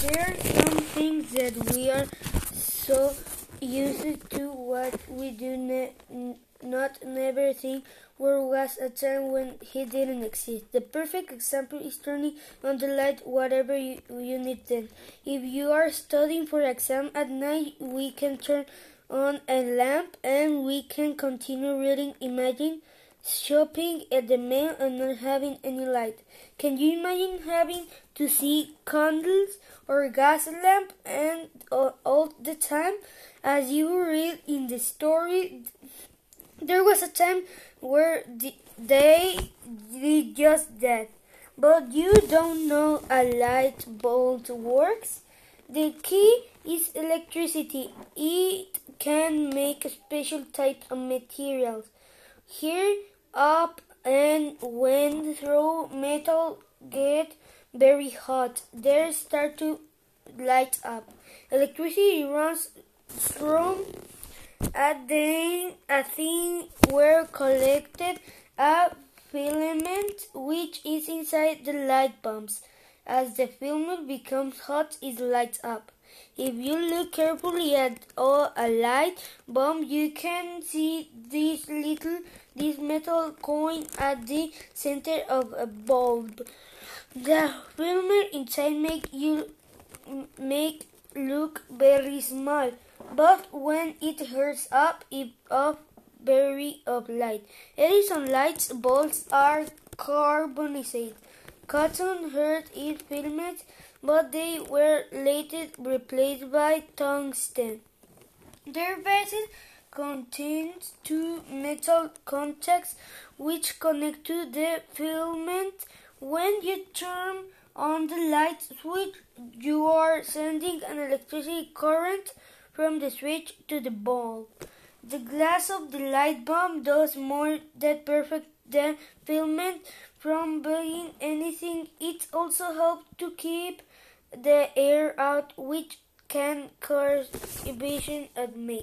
There are some things that we are so used to what we do ne- not never think there was a time when he didn't exist. The perfect example is turning on the light whatever you, you need then. If you are studying for exam at night, we can turn on a lamp and we can continue reading. Imagine shopping at the mall and not having any light. Can you imagine having to see candles or gas lamp and uh, all the time? As you read in the story, there was a time where the, they did just that. But you don't know a light bulb works? The key is electricity. It can make a special type of materials. Here up and when through metal get very hot, they start to light up. Electricity runs through at the a thing were collected a filament which is inside the light bulbs. As the filament becomes hot, it lights up. If you look carefully at all a light bulb, you can see this little this metal coin at the center of a bulb. The filament inside make you make look very small, but when it hurts up, it of very of light. Edison lights bulbs are carbonized. Cotton hurt its filaments, but they were later replaced by tungsten. Their bases contains two metal contacts which connect to the filament. When you turn on the light switch, you are sending an electricity current from the switch to the bulb. The glass of the light bulb does more than perfect the filament from being anything. It also helps to keep the air out, which can cause evasion at May.